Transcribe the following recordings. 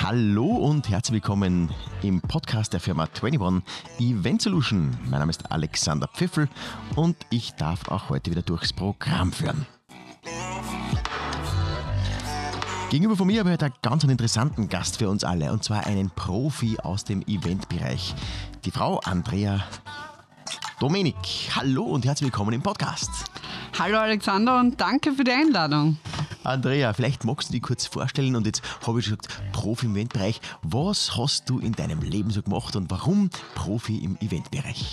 Hallo und herzlich willkommen im Podcast der Firma 21 Event Solution. Mein Name ist Alexander Pfiffel und ich darf auch heute wieder durchs Programm führen. Gegenüber von mir habe ich heute einen ganz interessanten Gast für uns alle und zwar einen Profi aus dem Eventbereich. Die Frau Andrea Dominik. Hallo und herzlich willkommen im Podcast. Hallo Alexander und danke für die Einladung. Andrea, vielleicht magst du dich kurz vorstellen und jetzt habe ich gesagt, Profi im Eventbereich. Was hast du in deinem Leben so gemacht und warum Profi im Eventbereich?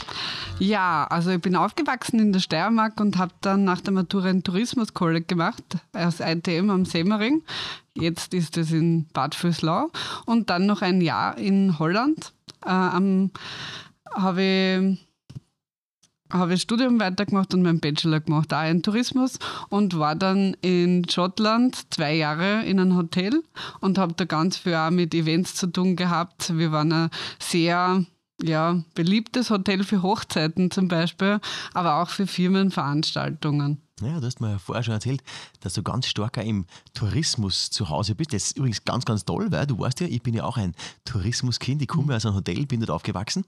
Ja, also ich bin aufgewachsen in der Steiermark und habe dann nach der Matura ein Tourismus-College gemacht, aus ITM am Semmering. Jetzt ist es in Bad Vöslau und dann noch ein Jahr in Holland. Äh, habe ich habe ich Studium weitergemacht und meinen Bachelor gemacht, auch in Tourismus und war dann in Schottland zwei Jahre in einem Hotel und habe da ganz viel auch mit Events zu tun gehabt. Wir waren sehr ja, beliebtes Hotel für Hochzeiten zum Beispiel, aber auch für Firmenveranstaltungen. Ja, du hast mir vorher schon erzählt, dass du ganz stark im Tourismus zu Hause bist. Das ist übrigens ganz, ganz toll, weil du weißt ja, ich bin ja auch ein Tourismuskind. Ich komme aus einem Hotel, bin dort aufgewachsen.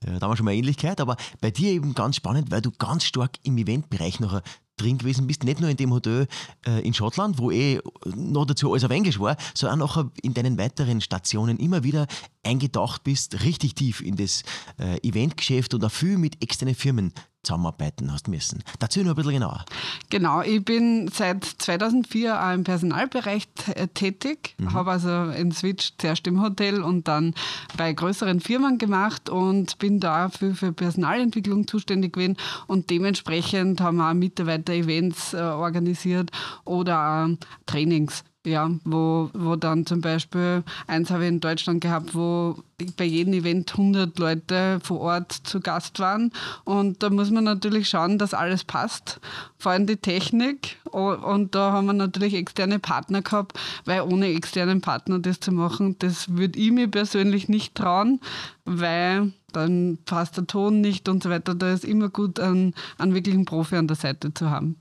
Äh, da haben wir schon mal Ähnlichkeit. Aber bei dir eben ganz spannend, weil du ganz stark im Eventbereich noch drin gewesen bist, nicht nur in dem Hotel äh, in Schottland, wo eh noch dazu alles auf Englisch war, sondern auch in deinen weiteren Stationen immer wieder eingedacht bist, richtig tief in das äh, Eventgeschäft und auch viel mit externen Firmen zusammenarbeiten hast müssen. Dazu noch ein bisschen genauer. Genau, ich bin seit 2004 auch im Personalbereich tätig, mhm. habe also einen Switch zuerst im Hotel und dann bei größeren Firmen gemacht und bin da für, für Personalentwicklung zuständig gewesen und dementsprechend haben wir auch Mitarbeiter-Events äh, organisiert oder auch Trainings ja, wo, wo dann zum Beispiel, eins habe ich in Deutschland gehabt, wo bei jedem Event 100 Leute vor Ort zu Gast waren. Und da muss man natürlich schauen, dass alles passt, vor allem die Technik. Und da haben wir natürlich externe Partner gehabt, weil ohne externen Partner das zu machen, das würde ich mir persönlich nicht trauen, weil dann passt der Ton nicht und so weiter. Da ist immer gut, einen, einen wirklichen Profi an der Seite zu haben.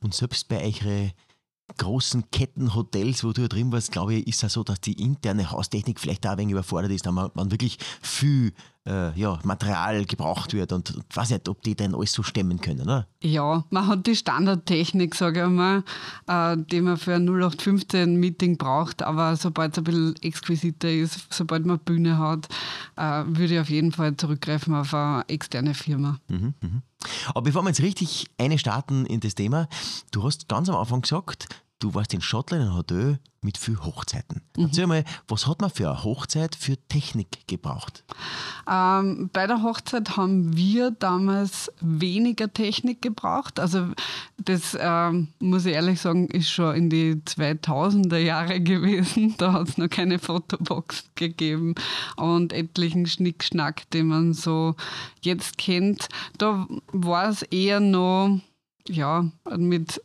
Und selbst bei euren großen Kettenhotels, wo du ja drin warst, glaube ich, ist es so, dass die interne Haustechnik vielleicht auch ein wenig überfordert ist, da man, man wirklich viel äh, ja, Material gebraucht wird und ich weiß nicht, ob die denn alles so stemmen können, oder? Ja, man hat die Standardtechnik, sage ich mal, äh, die man für ein 0815-Meeting braucht, aber sobald es ein bisschen exquisiter ist, sobald man Bühne hat, äh, würde ich auf jeden Fall zurückgreifen auf eine externe Firma. Mhm, mh. Aber bevor wir jetzt richtig eine starten in das Thema, du hast ganz am Anfang gesagt, du warst in Schottland in einem Hotel mit viel Hochzeiten. Mhm. Erzähl mal, was hat man für eine Hochzeit für Technik gebraucht? Ähm, bei der Hochzeit haben wir damals weniger Technik gebraucht. Also das ähm, muss ich ehrlich sagen, ist schon in die 2000er Jahre gewesen. Da hat es noch keine Fotobox gegeben und etlichen Schnickschnack, den man so jetzt kennt. Da war es eher noch ja, mit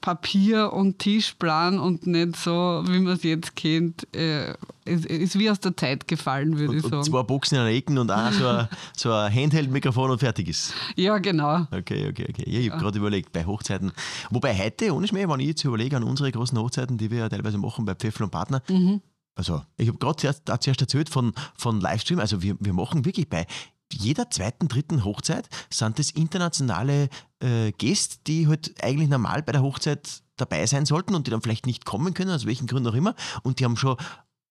Papier und Tischplan und nicht so, wie man es jetzt kennt. Äh, es ist wie aus der Zeit gefallen, würde und, ich sagen. Und zwei Boxen in der Ecken und auch so ein, so ein Handheld-Mikrofon und fertig ist. Ja, genau. Okay, okay, okay. Ja, ich habe ja. gerade überlegt, bei Hochzeiten. Wobei heute, ohne Schmäh, wenn ich jetzt überlege an unsere großen Hochzeiten, die wir ja teilweise machen bei Pfeffel und Partner, mhm. Also, ich habe gerade zuerst, zuerst erzählt von, von Livestream. Also, wir, wir machen wirklich bei jeder zweiten, dritten Hochzeit sind das internationale äh, Gäste, die halt eigentlich normal bei der Hochzeit dabei sein sollten und die dann vielleicht nicht kommen können, aus welchen Gründen auch immer. Und die haben schon,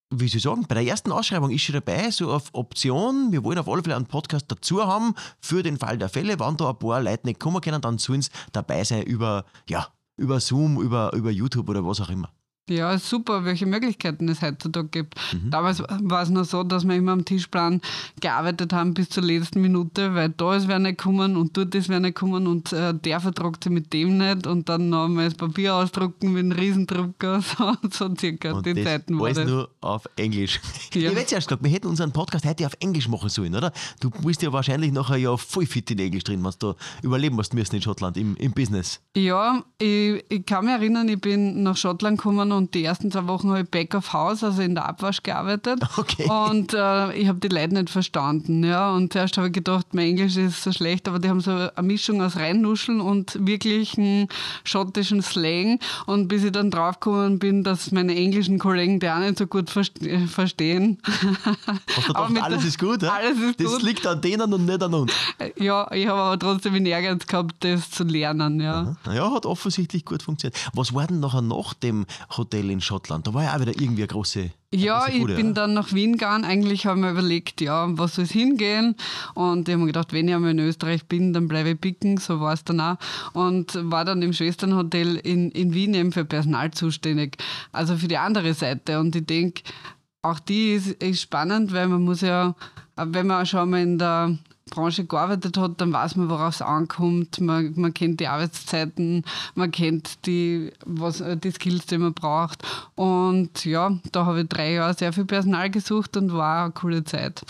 wie soll ich sagen, bei der ersten Ausschreibung ist schon dabei, so auf Option, wir wollen auf alle Fälle einen Podcast dazu haben, für den Fall der Fälle, wenn da ein paar Leute nicht kommen können, dann sollen sie dabei sein über, ja, über Zoom, über, über YouTube oder was auch immer. Ja, super, welche Möglichkeiten es heutzutage gibt. Mhm. Damals war es noch so, dass wir immer am Tischplan gearbeitet haben bis zur letzten Minute, weil da ist wer nicht gekommen und dort ist wer nicht gekommen und äh, der vertragt sich mit dem nicht und dann noch mal das Papier ausdrucken mit einem Riesendrucker, so, so circa und die das Zeiten war alles nur auf Englisch. Ja. Ich hätte zuerst gesagt, wir hätten unseren Podcast heute auf Englisch machen sollen, oder? Du bist ja wahrscheinlich nachher ja voll fit in Englisch drin, wenn du überleben musst müssen in Schottland, im, im Business. Ja, ich, ich kann mich erinnern, ich bin nach Schottland gekommen und die ersten zwei Wochen habe ich Back of House, also in der Abwasch gearbeitet. Okay. Und äh, ich habe die Leute nicht verstanden. Ja. Und zuerst habe ich gedacht, mein Englisch ist so schlecht, aber die haben so eine Mischung aus Reinnuscheln und wirklichen schottischen Slang. Und bis ich dann draufgekommen bin, dass meine englischen Kollegen die auch nicht so gut verstehen. Hast du gedacht, alles ist gut? Ja? Alles ist das gut. liegt an denen und nicht an uns. Ja, ich habe aber trotzdem den Ehrgeiz gehabt, das zu lernen. Ja. Ja, hat offensichtlich gut funktioniert. Was war denn nachher nach dem Hotel in Schottland? Da war ja auch wieder irgendwie eine große. Ja, ich bin dann nach Wien gegangen. Eigentlich habe ich mir überlegt, ja, was soll es hingehen? Und ich habe mir gedacht, wenn ich einmal in Österreich bin, dann bleibe ich picken. So war es dann auch. Und war dann im Schwesternhotel in, in Wien eben für Personal zuständig. Also für die andere Seite. Und ich denke, auch die ist, ist spannend, weil man muss ja, wenn man schon mal in der Branche gearbeitet hat, dann weiß man, worauf es ankommt. Man, man kennt die Arbeitszeiten, man kennt die, was, die Skills, die man braucht. Und ja, da habe ich drei Jahre sehr viel Personal gesucht und war eine coole Zeit.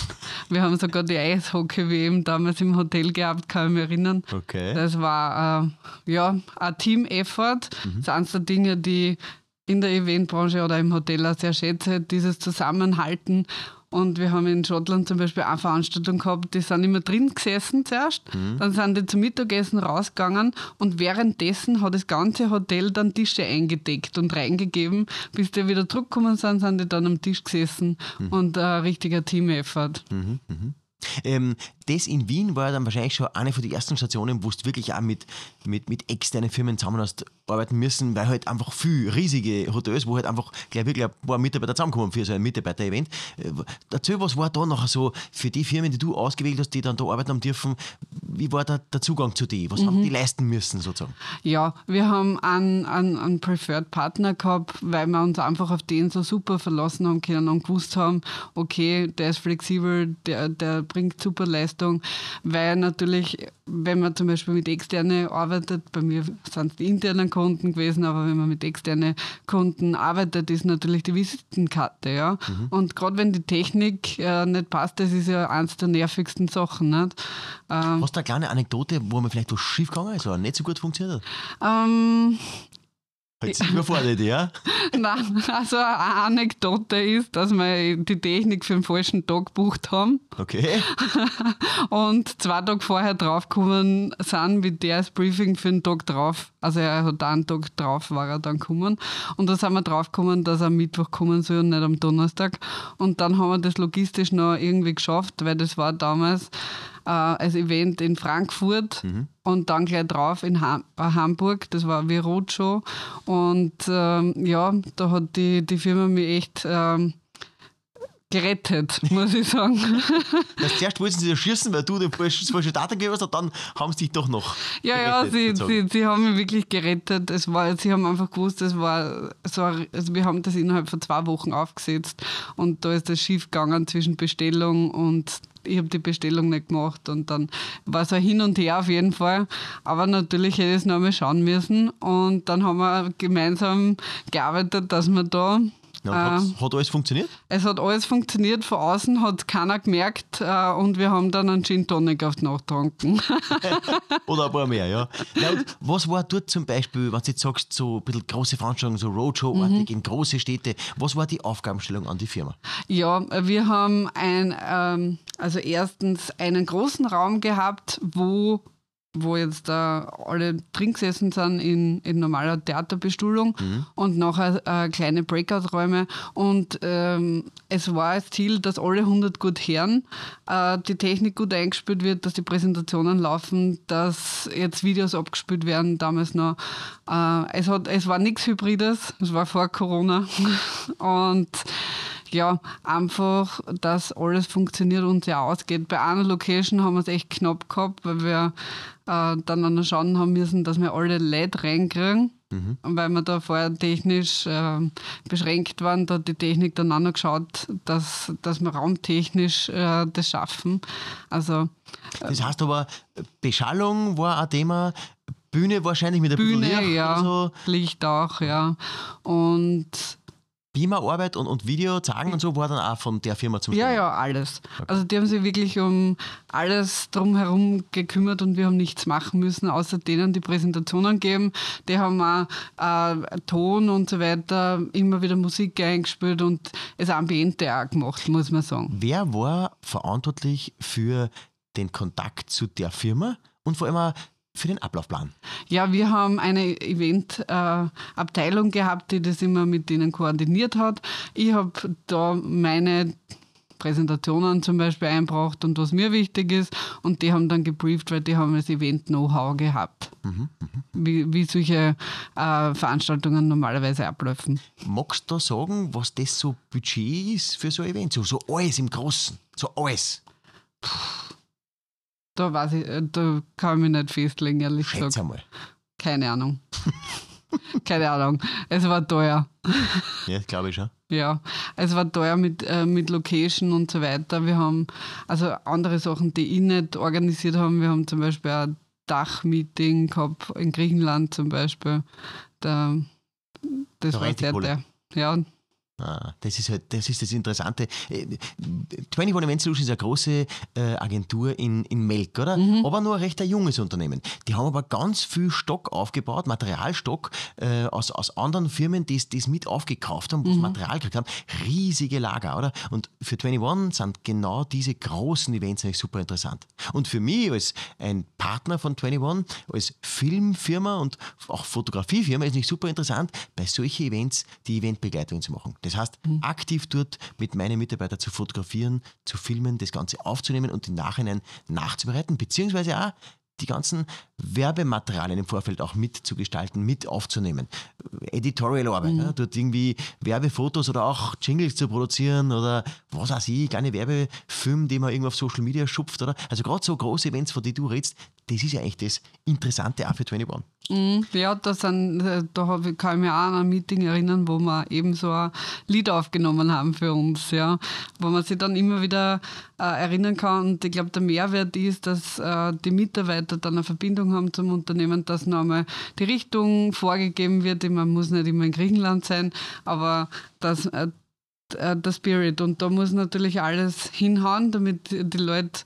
Wir haben sogar die Eishockey-WM damals im Hotel gehabt, kann ich mich erinnern. Okay. Das war äh, ja, ein Team-Effort. Das ist eines der Dinge, die in der Eventbranche oder im Hotel auch sehr schätze, dieses Zusammenhalten. Und wir haben in Schottland zum Beispiel eine Veranstaltung gehabt, die sind immer drin gesessen zuerst, dann sind die zum Mittagessen rausgegangen und währenddessen hat das ganze Hotel dann Tische eingedeckt und reingegeben. Bis die wieder zurückgekommen sind, sind die dann am Tisch gesessen und ein richtiger Team-Effort. Ähm, das in Wien war dann wahrscheinlich schon eine von den ersten Stationen, wo du wirklich auch mit, mit, mit externen Firmen zusammen hast arbeiten müssen, weil halt einfach viel riesige Hotels, wo halt einfach gleich wirklich ein paar Mitarbeiter zusammenkommen für so ein Mitarbeiter-Event. Äh, Erzähl, was war da nachher so für die Firmen, die du ausgewählt hast, die dann da arbeiten haben dürfen, wie war da der Zugang zu dir? Was haben die leisten müssen sozusagen? Ja, wir haben einen, einen, einen Preferred Partner gehabt, weil wir uns einfach auf den so super verlassen haben können und gewusst haben, okay, der ist flexibel, der, der bringt super Leistung, weil natürlich, wenn man zum Beispiel mit externen arbeitet, bei mir sind es die internen Kunden gewesen, aber wenn man mit externen Kunden arbeitet, ist natürlich die Visitenkarte, ja. Und gerade wenn die Technik äh, nicht passt, das ist ja eines der nervigsten Sachen, nicht? Ähm, Hast du eine kleine Anekdote, wo mir vielleicht was schief gegangen ist oder nicht so gut funktioniert hat? ähm, Jetzt überfordert, ja? Nein, also eine Anekdote ist, dass wir die Technik für den falschen Tag gebucht haben Okay. und zwei Tage vorher draufgekommen sind, wie der das Briefing für den Tag drauf, also er hat einen Tag drauf, war er dann gekommen und da sind wir draufgekommen, dass er am Mittwoch kommen soll und nicht am Donnerstag und dann haben wir das logistisch noch irgendwie geschafft, weil das war damals äh, als Event in Frankfurt und dann gleich drauf in Ham äh, Hamburg. Das war wie Roadshow. Und ähm, ja, da hat die, die Firma mich echt ähm, gerettet, muss ich sagen. Das zuerst wollten sie schießen, weil du den falschen, Datum gegeben hast, und dann haben sie dich doch noch. Ja, ja, gerettet, sie, sozusagen. sie, sie haben mich wirklich gerettet. Es war, sie haben einfach gewusst, es war so, also wir haben das innerhalb von zwei Wochen aufgesetzt und da ist das schief gegangen zwischen Bestellung und ich habe die Bestellung nicht gemacht und dann war so ein Hin und Her auf jeden Fall. Aber natürlich hätte ich es noch einmal schauen müssen und dann haben wir gemeinsam gearbeitet, dass wir da Ja, äh, hat alles funktioniert? es hat alles funktioniert, von außen hat keiner gemerkt äh, und wir haben dann einen Gin Tonic auf die Nacht getrunken. Oder ein paar mehr, ja. Und was war dort zum Beispiel, wenn du jetzt sagst, so ein bisschen große Veranstaltungen, so Roadshow-artig in große Städte, was war die Aufgabenstellung an die Firma? Ja, wir haben ein, ähm, also erstens einen großen Raum gehabt, wo, wo jetzt da alle drin gesessen sind in, in normaler Theaterbestuhlung und nachher äh, kleine Breakout-Räume. Und ähm, es war das Ziel, dass alle 100 gut hören, äh, die Technik gut eingespielt wird, dass die Präsentationen laufen, dass jetzt Videos abgespielt werden, damals noch. Äh, es, hat, es war nichts Hybrides, es war vor Corona. Und ja, einfach, dass alles funktioniert und ja ausgeht. Bei einer Location haben wir es echt knapp gehabt, weil wir äh, dann schauen haben müssen, dass wir alle Leute reinkriegen. Und weil wir da vorher technisch äh, beschränkt waren, da hat die Technik dann auch noch geschaut, dass, dass wir raumtechnisch äh, das schaffen. Also Das heißt aber, Beschallung war ein Thema, Bühne wahrscheinlich mit der Bühne, Licht ja, so. Licht auch, ja. Und Beamer-Arbeit und, und Video zeigen und so war dann auch von der Firma zum Ja, ja, alles. Also die haben sich wirklich um alles drumherum gekümmert und wir haben nichts machen müssen, außer denen die Präsentationen geben. Die haben auch äh, Ton und so weiter, immer wieder Musik eingespielt und das Ambiente auch gemacht, muss man sagen. Wer war verantwortlich für den Kontakt zu der Firma und vor allem auch für den Ablaufplan? Ja, wir haben eine Event-Abteilung gehabt, die das immer mit denen koordiniert hat. Ich habe da meine Präsentationen zum Beispiel einbracht und was mir wichtig ist. Und die haben dann gebrieft, weil die haben das Event-Know-how gehabt, wie, wie solche äh, Veranstaltungen normalerweise ablaufen. Magst du da sagen, was das so Budget ist für so ein Event? So, so alles im Großen, so alles. Da weiß ich, äh, da kann ich mich nicht festlegen, ehrlich Schätze gesagt. einmal. Keine Ahnung. Keine Ahnung. Es war teuer. Ja, glaube ich schon. Ja, es war teuer mit, äh, mit Location und so weiter. Wir haben also andere Sachen, die ich nicht organisiert haben. Wir haben zum Beispiel ein Dachmeeting gehabt in Griechenland zum Beispiel. Da, das Da war sehr teuer. Ja, Ah, das ist halt, das ist das Interessante. Äh, 21 Event Solutions ist eine große äh, Agentur in, in Melk, oder? Aber nur ein recht junges Unternehmen. Die haben aber ganz viel Stock aufgebaut, Materialstock äh, aus, aus anderen Firmen, die es mit aufgekauft haben, wo sie Material gekriegt haben. Riesige Lager, oder? Und für 21 sind genau diese großen Events eigentlich super interessant. Und für mich als ein Partner von 21, als Filmfirma und auch Fotografiefirma ist nicht super interessant, bei solchen Events die Eventbegleitung zu machen. Das heißt, aktiv dort mit meinen Mitarbeitern zu fotografieren, zu filmen, das Ganze aufzunehmen und im Nachhinein nachzubereiten, beziehungsweise auch die ganzen Werbematerialien im Vorfeld auch mitzugestalten, mit aufzunehmen. Editorial-Arbeit, ne? dort irgendwie Werbefotos oder auch Jingles zu produzieren oder was weiß ich, kleine Werbefilme, die man irgendwo auf Social Media schupft. Oder? Also gerade so große Events, von denen du redest, das ist ja eigentlich das Interessante auch für 21. Mhm, Ja, das sind, äh, da kann ich mich auch an ein Meeting erinnern, wo wir eben so ein Lied aufgenommen haben für uns, ja, wo man sich dann immer wieder äh, erinnern kann. Und ich glaube, der Mehrwert ist, dass äh, die Mitarbeiter dann eine Verbindung haben zum Unternehmen, dass nochmal die Richtung vorgegeben wird. Man muss nicht immer in Griechenland sein, aber dass äh, äh, der Spirit. Und da muss natürlich alles hinhauen, damit die Leute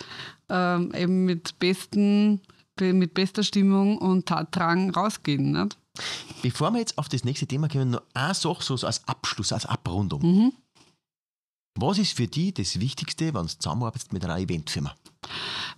ähm, eben mit besten mit bester Stimmung und Tatdrang rausgehen. Nicht? Bevor wir jetzt auf das nächste Thema kommen, noch eine Sache so als Abschluss, als Abrundung. Was ist für dich das Wichtigste, wenn du zusammenarbeitest mit einer Eventfirma?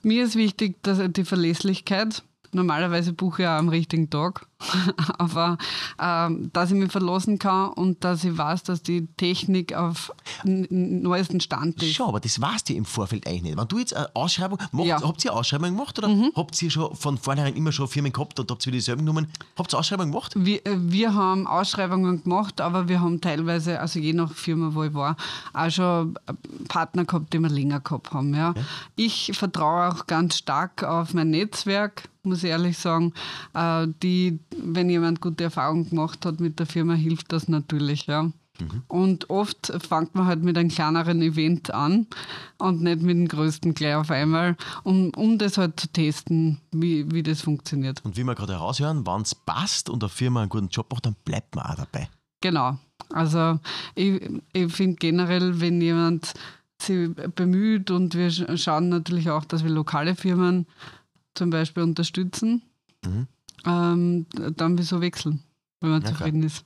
Mir ist wichtig, dass die Verlässlichkeit. Normalerweise buche ich auch am richtigen Tag, aber ähm, dass ich mich verlassen kann und dass ich weiß, dass die Technik auf neuesten Stand ist. Schon, aber das weißt du im Vorfeld eigentlich nicht. Wenn du jetzt eine Ausschreibung macht, Ja. habt ihr eine Ausschreibung gemacht oder habt ihr schon von vornherein immer schon Firmen gehabt und habt ihr dieselben genommen? Habt ihr Ausschreibung gemacht? Wir, äh, wir haben Ausschreibungen gemacht, aber wir haben teilweise, also je nach Firma, wo ich war, auch schon äh, Partner gehabt, die wir länger gehabt haben. Ja. Ich vertraue auch ganz stark auf mein Netzwerk, muss ich ehrlich sagen. Äh, Die, wenn jemand gute Erfahrungen gemacht hat mit der Firma, hilft das natürlich. Ja. Und oft fängt man halt mit einem kleineren Event an und nicht mit dem größten gleich auf einmal, um, um das halt zu testen, wie, wie das funktioniert. Und wie wir gerade heraushören, wenn es passt und eine Firma einen guten Job macht, dann bleibt man auch dabei. Genau. Also ich, ich finde generell, wenn jemand sich bemüht und wir sch- schauen natürlich auch, dass wir lokale Firmen zum Beispiel unterstützen, ähm, dann wieso wechseln, wenn man klar. zufrieden ist.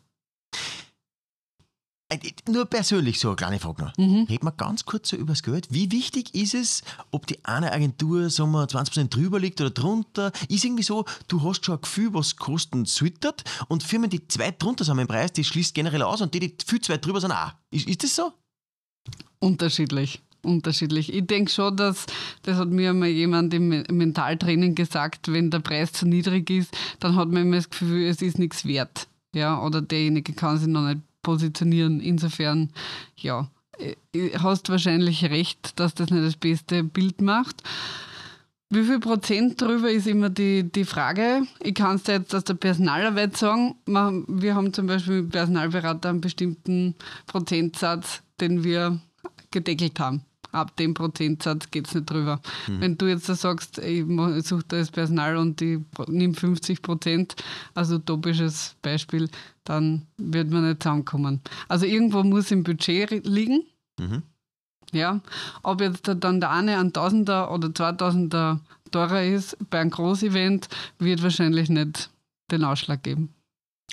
Äh, Nur persönlich so eine kleine Frage noch. Mhm. Reden wir ganz kurz so über das Geld. Wie wichtig ist es, ob die eine Agentur sagen wir, 20% drüber liegt oder drunter? Ist irgendwie so, du hast schon ein Gefühl, was kosten sollte und Firmen, die zwei drunter sind im Preis, die schließt generell aus und die, die viel zu weit drüber sind, auch. Ist, ist das so? Unterschiedlich. Unterschiedlich. Ich denke schon, dass, das hat mir einmal jemand im Me- Mentaltraining gesagt, wenn der Preis zu niedrig ist, dann hat man immer das Gefühl, es ist nichts wert. Ja, oder derjenige kann sich noch nicht positionieren. Insofern, ja, äh, äh, hast wahrscheinlich recht, dass das nicht das beste Bild macht. Wie viel Prozent drüber ist immer die, die Frage. Ich kann es dir jetzt aus der Personalarbeit sagen. Wir haben zum Beispiel mit Personalberater einen bestimmten Prozentsatz, den wir gedeckelt haben. Ab dem Prozentsatz geht es nicht drüber. Mhm. Wenn du jetzt da sagst, ich suche da das Personal und ich nehme 50 Prozent, also utopisches Beispiel, dann wird man nicht zusammenkommen. Also irgendwo muss im Budget liegen. Mhm. Ja, ob jetzt dann der eine ein Tausender oder Zweitausender teurer ist bei einem Großevent, wird wahrscheinlich nicht den Ausschlag geben.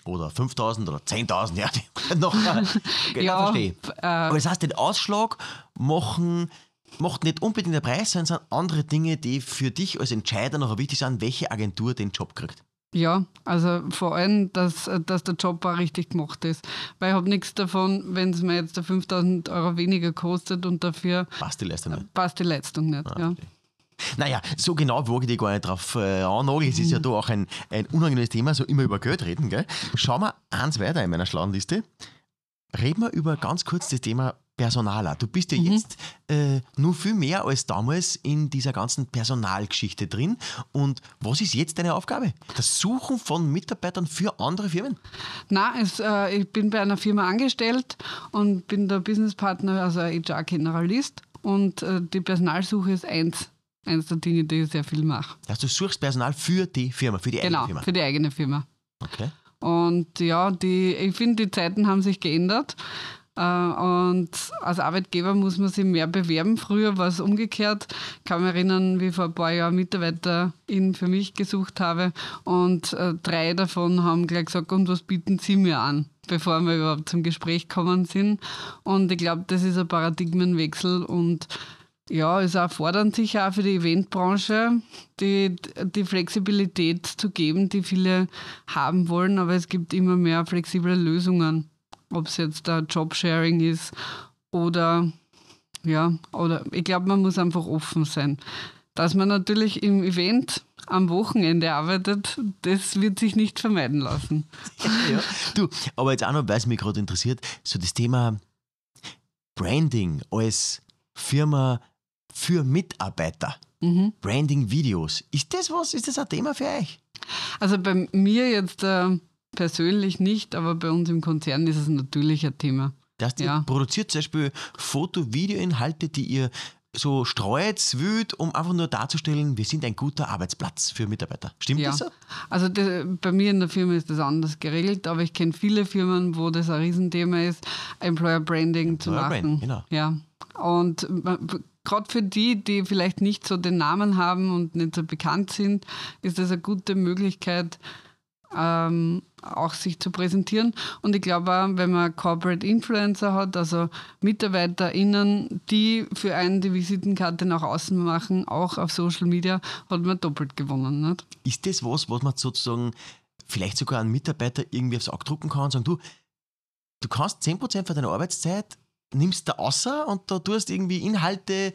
Oder 5000 oder 10.000, ja, noch, ja, verstehe. Äh, Aber das heißt, den Ausschlag machen, macht nicht unbedingt der Preis, sondern sind andere Dinge, die für dich als Entscheider noch wichtig sind, welche Agentur den Job kriegt. Ja, also vor allem, dass, dass der Job auch richtig gemacht ist. Weil ich habe nichts davon, wenn es mir jetzt 5000 Euro weniger kostet und dafür. Passt die Leistung nicht. Passt die Leistung nicht, ah, ja. Naja, so genau wage ich dich gar nicht drauf äh, annageln. Es ist ja mhm. da auch ein, ein unangenehmes Thema, so immer über Geld reden. Gell? Schauen wir eins weiter in meiner schlauen Liste. Reden wir über ganz kurz das Thema Personaler. Du bist ja mhm. jetzt äh, nur viel mehr als damals in dieser ganzen Personalgeschichte drin. Und was ist jetzt deine Aufgabe? Das Suchen von Mitarbeitern für andere Firmen? Nein, äh, ich bin bei einer Firma angestellt und bin der Businesspartner, also HR-Generalist. Und äh, die Personalsuche ist eins eines der Dinge, die ich sehr viel mache. Also du suchst Personal für die Firma, für die genau, eigene Firma? Genau, für die eigene Firma. Okay. Und ja, die, ich finde, die Zeiten haben sich geändert. Äh, und als Arbeitgeber muss man sich mehr bewerben. Früher war es umgekehrt. Ich kann mich erinnern, wie ich vor ein paar Jahren Mitarbeiter für mich gesucht habe. Und äh, drei davon haben gleich gesagt, und was bieten Sie mir an? bevor wir überhaupt zum Gespräch gekommen sind. Und ich glaube, das ist ein Paradigmenwechsel und ja, es erfordert sich auch für die Eventbranche, die, die Flexibilität zu geben, die viele haben wollen, aber es gibt immer mehr flexible Lösungen. Ob es jetzt da Jobsharing ist oder ja, oder ich glaube, man muss einfach offen sein. Dass man natürlich im Event am Wochenende arbeitet, das wird sich nicht vermeiden lassen. ja, du, aber jetzt auch noch, weil es mich gerade interessiert, so das Thema Branding als Firma für Mitarbeiter. Mhm. Branding-Videos. Ist das was? Ist das ein Thema für euch? Also bei mir jetzt äh, persönlich nicht, aber bei uns im Konzern ist es natürlich ein Thema. Das heißt, ja. ihr produziert zum Beispiel Foto-Video-Inhalte, die ihr so streut, wühlt, um einfach nur darzustellen, wir sind ein guter Arbeitsplatz für Mitarbeiter. Stimmt ja. das so? Also de, bei mir in der Firma ist das anders geregelt, aber ich kenne viele Firmen, wo das ein Riesenthema ist, Employer Branding Employer zu machen. Branding, genau. Ja. Und gerade für die, die vielleicht nicht so den Namen haben und nicht so bekannt sind, ist das eine gute Möglichkeit, ähm, auch sich zu präsentieren. Und ich glaube auch, wenn man Corporate Influencer hat, also MitarbeiterInnen, die für einen die Visitenkarte nach außen machen, auch auf Social Media, hat man doppelt gewonnen. Nicht? Ist das was, was man sozusagen vielleicht sogar einen Mitarbeiter irgendwie aufs Auge drucken kann und sagen, du, du kannst 10% von deiner Arbeitszeit nimmst da außer und da tust irgendwie Inhalte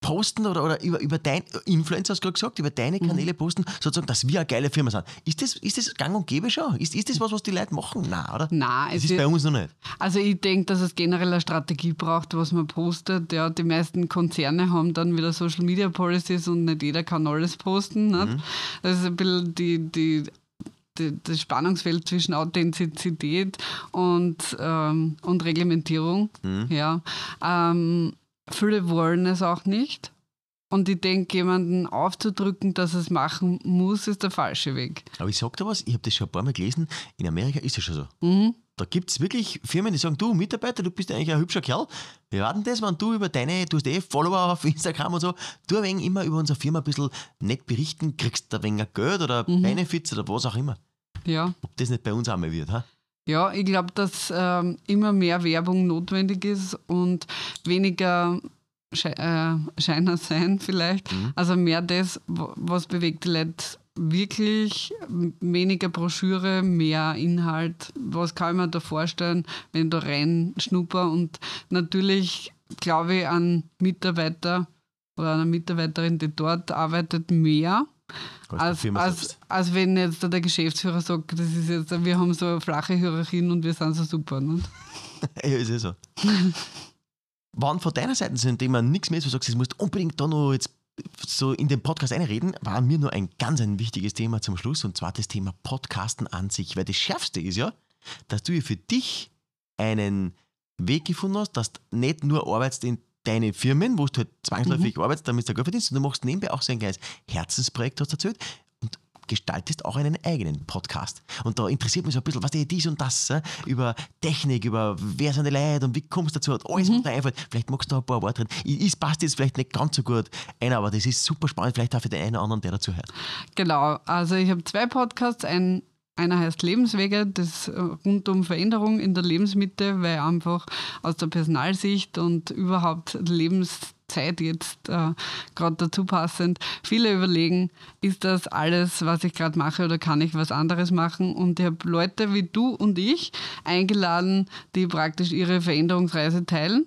posten oder, oder über, über dein Influencer hast du gerade gesagt, über deine mhm. Kanäle posten, sozusagen, dass wir eine geile Firma sind. Ist das, ist das gang und gäbe schon? Ist, ist das was, was die Leute machen? Nein, oder? Nein. Das ist bei uns noch nicht. Also ich denke, dass es generell eine Strategie braucht, was man postet. Ja, die meisten Konzerne haben dann wieder Social Media Policies und nicht jeder kann alles posten. Mhm. Das ist ein bisschen die, die das Spannungsfeld zwischen Authentizität und, ähm, und Reglementierung. Mhm. Ja. Ähm, viele wollen es auch nicht. Und ich denke, jemanden aufzudrücken, dass es machen muss, ist der falsche Weg. Aber ich sag dir was, ich habe das schon ein paar Mal gelesen, in Amerika ist es schon so. Mhm. Da gibt es wirklich Firmen, die sagen, du Mitarbeiter, du bist eigentlich ein hübscher Kerl. Wir warten das, wenn du über deine, du hast eh Follower auf Instagram und so, du ein wenig immer über unsere Firma ein bisschen nett berichten, kriegst da ein wenig Geld oder mhm. Benefits oder was auch immer. Ja. Ob das nicht bei uns einmal wird, ha? Ja, ich glaube, dass ähm, immer mehr Werbung notwendig ist und weniger Sche äh, Scheiner sein vielleicht. Mhm. Also mehr das, was bewegt die Leute wirklich, weniger Broschüre, mehr Inhalt. Was kann ich mir da vorstellen, wenn ich da rein schnupper? Und natürlich glaube ich an Mitarbeiter oder eine Mitarbeiterin, die dort arbeitet, mehr als, als, als, wenn jetzt der Geschäftsführer sagt, das ist jetzt, wir haben so eine flache Hierarchien und wir sind so super. Nicht? ja, ist eh so. Wann von deiner Seite sind Thema nichts mehr, du sagst, es musst unbedingt da noch jetzt so in den Podcast einreden, war mir nur ein ganz ein wichtiges Thema zum Schluss und zwar das Thema Podcasten an sich. Weil das Schärfste ist ja, dass du für dich einen Weg gefunden hast, dass du nicht nur arbeitest in deine Firmen, wo du halt zwangsläufig mhm. arbeitest, damit du Geld verdienst, und du machst nebenbei auch so ein kleines Herzensprojekt, hast du erzählt, und gestaltest auch einen eigenen Podcast. Und da interessiert mich so ein bisschen, was ist dies und das, äh, über Technik, über wer sind die Leute und wie kommst du dazu, alles, was dir einfällt. Vielleicht magst du da ein paar Worte drin. Es passt jetzt vielleicht nicht ganz so gut ein, aber das ist super spannend, vielleicht auch für den einen oder anderen, der dazu hört. Genau, also ich habe zwei Podcasts, ein einer heißt Lebenswege, das rund um Veränderung in der Lebensmitte, weil einfach aus der Personalsicht und überhaupt Lebenszeit jetzt äh, gerade dazu passend, viele überlegen, ist das alles, was ich gerade mache oder kann ich was anderes machen? Und ich habe Leute wie du und ich eingeladen, die praktisch ihre Veränderungsreise teilen.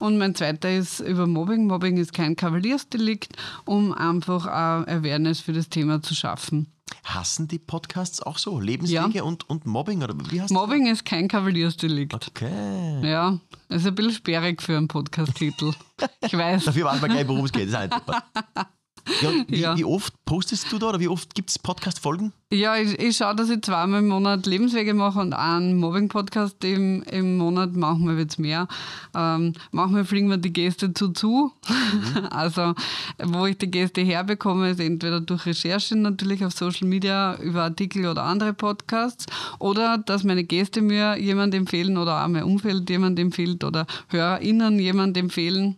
Und mein zweiter ist über Mobbing. Mobbing ist kein Kavaliersdelikt, um einfach Awareness für das Thema zu schaffen. Hassen die Podcasts auch so? Lebenswege ja. und, und Mobbing? Oder wie heißt Mobbing das? ist kein Kavaliersdelikt. Okay. Ja, ist ein bisschen sperrig für einen Podcast-Titel. Ich weiß. Dafür weiß man gleich, worum es geht. Das ist ja, wie, ja. wie, oft postest du da oder wie oft gibt es Podcast-Folgen? Ja, ich, ich schaue, dass ich zweimal im Monat Lebenswege mache und einen Mobbing-Podcast im, im Monat. Manchmal wird es mehr. Ähm, manchmal fliegen wir die Gäste zu zu. Mhm. Also, wo ich die Gäste herbekomme, ist entweder durch Recherche natürlich auf Social Media über Artikel oder andere Podcasts oder dass meine Gäste mir jemand empfehlen oder auch mein Umfeld jemand empfiehlt oder HörerInnen jemand empfehlen.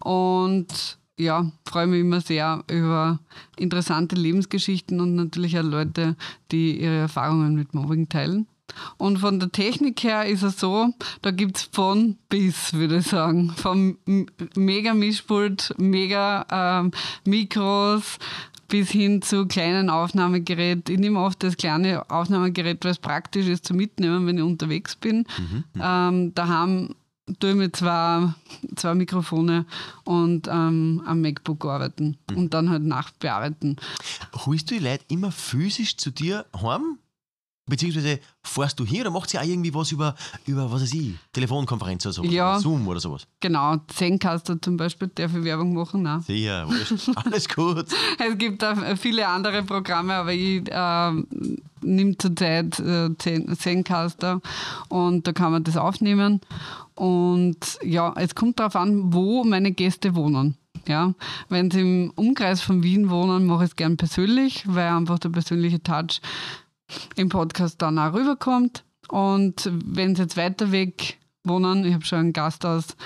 Und ja, freue mich immer sehr über interessante Lebensgeschichten und natürlich auch Leute, die ihre Erfahrungen mit Mobbing teilen. Und von der Technik her ist es so, da gibt es von bis, würde ich sagen. Vom mega Mischpult, mega ähm, Mikros bis hin zu kleinen Aufnahmegerät. Ich nehme oft das kleine Aufnahmegerät, weil es praktisch ist zu mitnehmen, wenn ich unterwegs bin. Mhm, ähm, da haben tue ich mit zwei, zwei Mikrofone und ähm, am MacBook arbeiten mhm. und dann halt nachbearbeiten. Holst du die Leute immer physisch zu dir heim? Beziehungsweise fährst du hier oder macht sie auch irgendwie was über, über was weiß ich, Telefonkonferenz oder so? Ja, Zoom oder sowas? Genau, Zencaster zum Beispiel, darf ich Werbung machen? Nein. Sicher, alles gut. es gibt auch viele andere Programme, aber ich äh, nehme zurzeit äh, Zencaster und da kann man das aufnehmen. Und ja, es kommt darauf an, wo meine Gäste wohnen. Ja, wenn sie im Umkreis von Wien wohnen, mache ich es gern persönlich, weil einfach der persönliche Touch im Podcast dann auch rüberkommt. Und wenn Sie jetzt weiter weg wohnen, ich habe schon einen Gast aus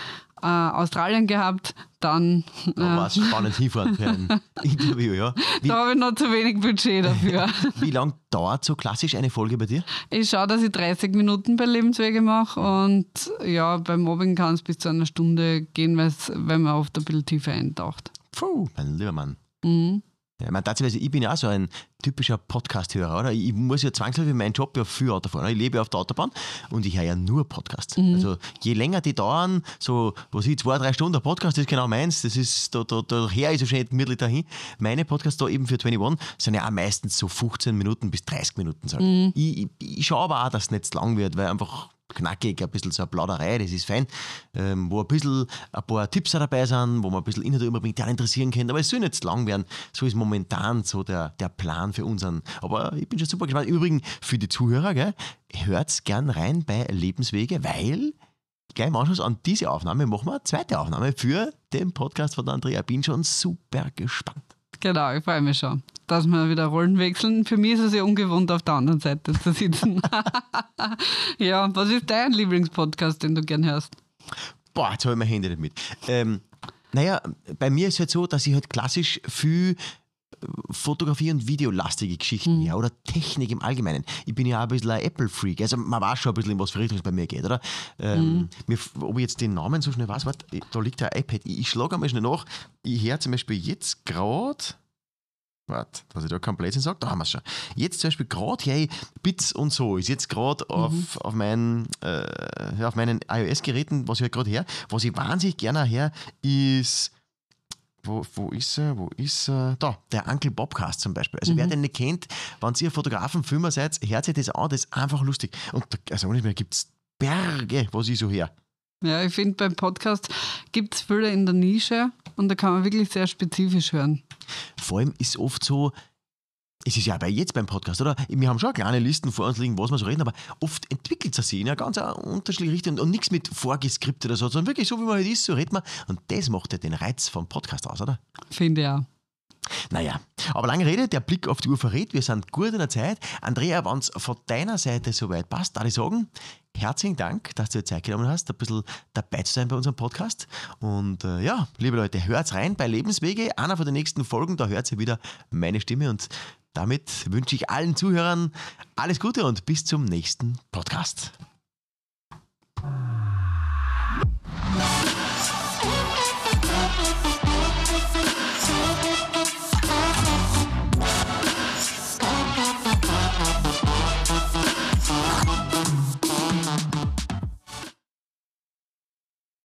äh, Australien gehabt, dann. Äh, war es spannend hinfahren für ein Interview, ja. Wie, da habe ich noch zu wenig Budget dafür. Wie lange dauert so klassisch eine Folge bei dir? Ich schaue, dass ich 30 Minuten bei Lebenswege mache und ja, beim Mobbing kann es bis zu einer Stunde gehen, wenn man oft ein bisschen tiefer eintaucht. Puh, mein lieber Mann. Mhm. Ja, meine, tatsächlich, ich bin ja auch so ein typischer Podcast-Hörer, oder? Ich muss ja zwangsläufig meinen Job ja für Auto fahren. Ich lebe auf der Autobahn und ich höre ja nur Podcasts. Mhm. Also je länger die dauern, so, was ich, zwei, drei Stunden, der Podcast ist genau meins, das ist, da, da, da her ist so schön gemütlich dahin. Meine Podcasts da eben für 21 sind ja auch meistens so 15 Minuten bis 30 Minuten. Mhm. Ich, ich, ich schaue aber auch, dass es nicht zu lang wird, weil einfach knackig, ein bisschen so eine Plauderei, das ist fein, ähm, wo ein bisschen ein paar Tipps dabei sind, wo man ein bisschen Inhalte überbringt, die interessieren können, aber es soll nicht zu lang werden. So ist momentan so der, der Plan für unseren. Aber ich bin schon super gespannt. Übrigens, für die Zuhörer, hört gern rein bei Lebenswege, weil gleich im Anschluss an diese Aufnahme machen wir eine zweite Aufnahme für den Podcast von Andrea. Bin schon super gespannt. Genau, ich freue mich schon, dass wir wieder Rollen wechseln. Für mich ist es ja ungewohnt, auf der anderen Seite zu sitzen. ja, was ist dein Lieblingspodcast, den du gern hörst? Boah, jetzt habe ich mein Handy nicht mit. Ähm, naja, bei mir ist es halt so, dass ich halt klassisch viel Fotografie- und Videolastige Geschichten, mhm. ja, oder Technik im Allgemeinen. Ich bin ja auch ein bisschen ein Apple-Freak, also man weiß schon ein bisschen, in was für Richtung es bei mir geht, oder? Ähm, mhm. mir, ob ich jetzt den Namen so schnell weiß, warte, da liegt ein iPad, ich, ich schlage einmal schnell nach, ich höre zum Beispiel jetzt gerade, warte, dass ich da kein Blödsinn sage, da haben wir es schon. Jetzt zum Beispiel gerade hey, Bits und so, ist jetzt gerade mhm. auf, auf, mein, äh, auf meinen iOS-Geräten, was ich halt gerade her, was ich wahnsinnig gerne her, ist wo, wo ist er? Wo ist er? Da, der Uncle Bobcast zum Beispiel. Also, mhm. wer den nicht kennt, wenn ihr Fotografen, Filmer seid, hört sich das an, das ist einfach lustig. Und also, ohne mehr gibt es Berge, was ich so her. Ja, ich finde, beim Podcast gibt es viele in der Nische und da kann man wirklich sehr spezifisch hören. Vor allem ist oft so, es ist ja bei jetzt beim Podcast, oder? Wir haben schon kleine Listen vor uns liegen, was wir so reden, aber oft entwickelt es sich in eine ganz unterschiedliche Richtung und, und nichts mit vorgeskriptet oder so, sondern wirklich so, wie man halt ist, so redet man. Und das macht ja den Reiz vom Podcast aus, oder? Finde ja. Naja, aber lange Rede, der Blick auf die Uhr verrät, wir sind gut in der Zeit. Andrea, wenn es von deiner Seite soweit passt, darf ich sagen, herzlichen Dank, dass du dir Zeit genommen hast, ein bisschen dabei zu sein bei unserem Podcast. Und äh, ja, liebe Leute, hört rein bei Lebenswege, einer von den nächsten Folgen, da hört ihr wieder meine Stimme und damit wünsche ich allen Zuhörern alles Gute und bis zum nächsten Podcast.